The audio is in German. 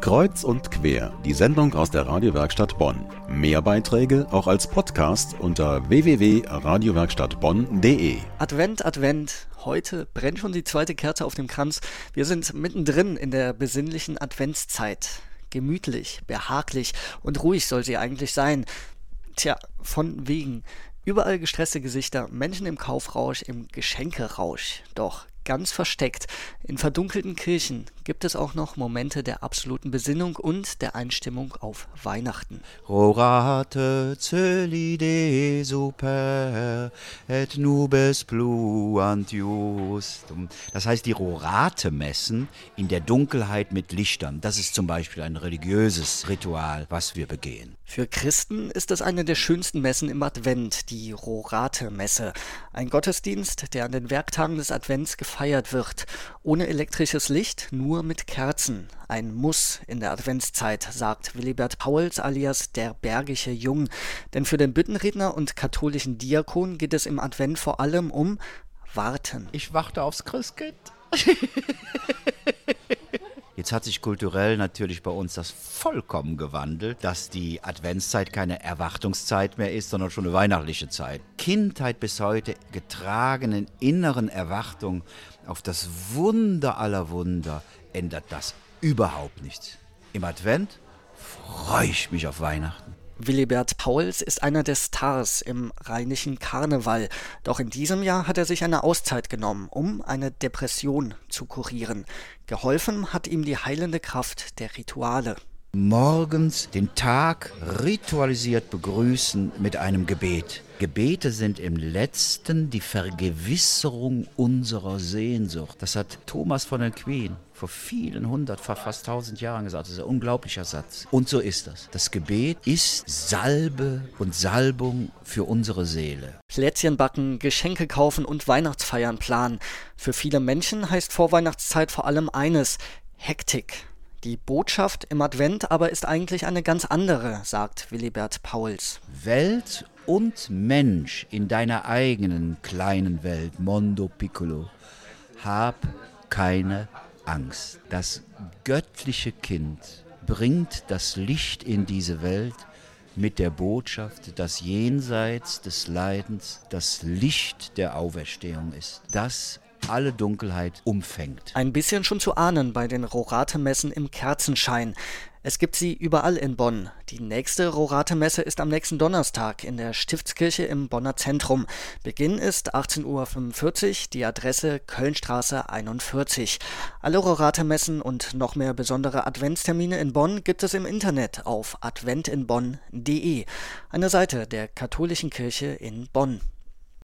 Kreuz und quer, die Sendung aus der Radiowerkstatt Bonn. Mehr Beiträge auch als Podcast unter www.radiowerkstattbonn.de. Advent, Advent. Heute brennt schon die zweite Kerze auf dem Kranz. Wir sind mittendrin in der besinnlichen Adventszeit. Gemütlich, behaglich und ruhig soll sie eigentlich sein. Tja, von wegen. Überall gestresste Gesichter, Menschen im Kaufrausch, im Geschenkerausch. Doch ganz versteckt, in verdunkelten Kirchen gibt es auch noch Momente der absoluten Besinnung und der Einstimmung auf Weihnachten. Rorate celi de super et nubes pluant justum. Das heißt, die Rorate-Messen in der Dunkelheit mit Lichtern, das ist zum Beispiel ein religiöses Ritual, was wir begehen. Für Christen ist es eine der schönsten Messen im Advent, die Rorate-Messe. Ein Gottesdienst, der an den Werktagen des Advents gefeiert wird. Ohne elektrisches Licht, nur mit Kerzen. Ein Muss in der Adventszeit, sagt Willibert Pauls alias der Bergische Jung. Denn für den Büttenredner und katholischen Diakon geht es im Advent vor allem um Warten. Ich warte aufs Christkind. Jetzt hat sich kulturell natürlich bei uns das vollkommen gewandelt, dass die Adventszeit keine Erwartungszeit mehr ist, sondern schon eine weihnachtliche Zeit. Kindheit bis heute getragenen inneren Erwartung auf das Wunder aller Wunder ändert das überhaupt nichts. Im Advent freue ich mich auf Weihnachten. Willibert Pauls ist einer der Stars im rheinischen Karneval. Doch in diesem Jahr hat er sich eine Auszeit genommen, um eine Depression zu kurieren. Geholfen hat ihm die heilende Kraft der Rituale. Morgens den Tag ritualisiert begrüßen mit einem Gebet. Gebete sind im letzten die Vergewisserung unserer Sehnsucht. Das hat Thomas von Queen vor vielen hundert, fast tausend Jahren gesagt. Das ist ein unglaublicher Satz. Und so ist das. Das Gebet ist Salbe und Salbung für unsere Seele. Plätzchen backen, Geschenke kaufen und Weihnachtsfeiern planen. Für viele Menschen heißt Vorweihnachtszeit vor allem eines: Hektik. Die Botschaft im Advent aber ist eigentlich eine ganz andere, sagt Willibert Pauls. Welt und Mensch in deiner eigenen kleinen Welt, Mondo Piccolo. Hab keine Angst. Das göttliche Kind bringt das Licht in diese Welt mit der Botschaft, dass jenseits des Leidens das Licht der Auferstehung ist. Das alle Dunkelheit umfängt. Ein bisschen schon zu ahnen bei den Rorate-Messen im Kerzenschein. Es gibt sie überall in Bonn. Die nächste Rorate-Messe ist am nächsten Donnerstag in der Stiftskirche im Bonner Zentrum. Beginn ist 18.45 Uhr, die Adresse Kölnstraße 41. Alle Rorate-Messen und noch mehr besondere Adventstermine in Bonn gibt es im Internet auf adventinbonn.de, eine Seite der katholischen Kirche in Bonn.